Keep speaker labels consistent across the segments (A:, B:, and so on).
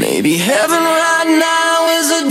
A: Maybe heaven right now is a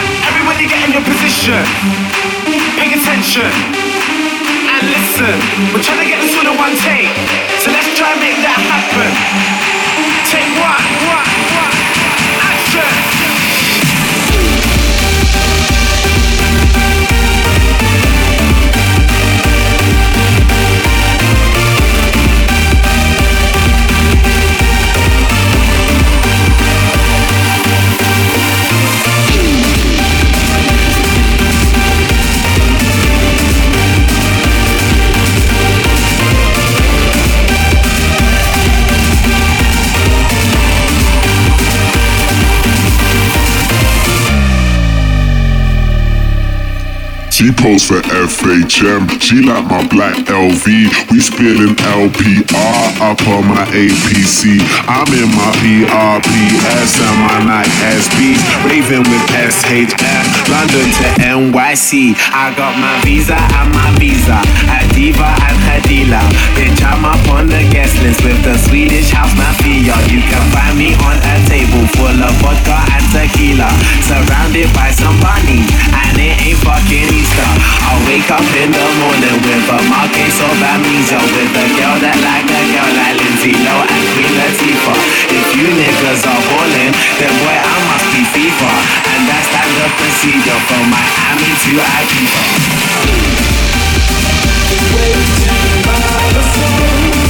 B: your position. Pay attention and listen. We're trying to get this all one take, so let's try and make that happen. Take one, one, one, action.
C: She posed for FHM. She like my black LV. We spilling LPR up on my APC. I'm in my PRPS and my Nike SBs. Raving with SHM.
B: London to NYC. I got my visa and my visa. A diva and dealer. Bitch, I'm up on the guest list with the Swedish house mafia. You can find me on a table full of vodka and tequila. Surrounded by some bunnies, fucking Easter. I wake up in the morning with a marquise of amnesia. With a girl that like a girl like Lindsay Lohan and Queen Latifah. If you niggas are ballin', then boy, I must be FIFA. And that's standard procedure from Miami to Ibiza. From Miami to Ibiza.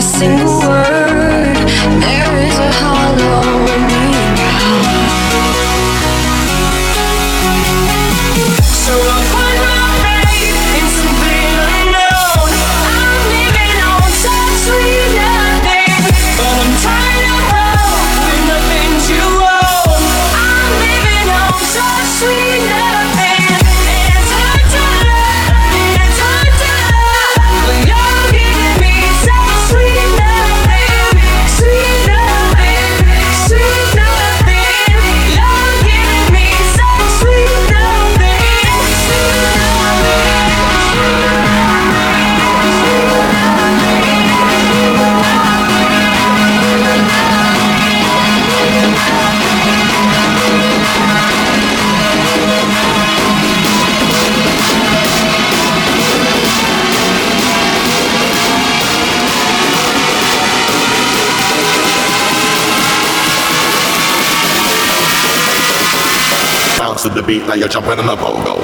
D: Single word.
E: Beat, now you're jumping
F: in the
G: bongo.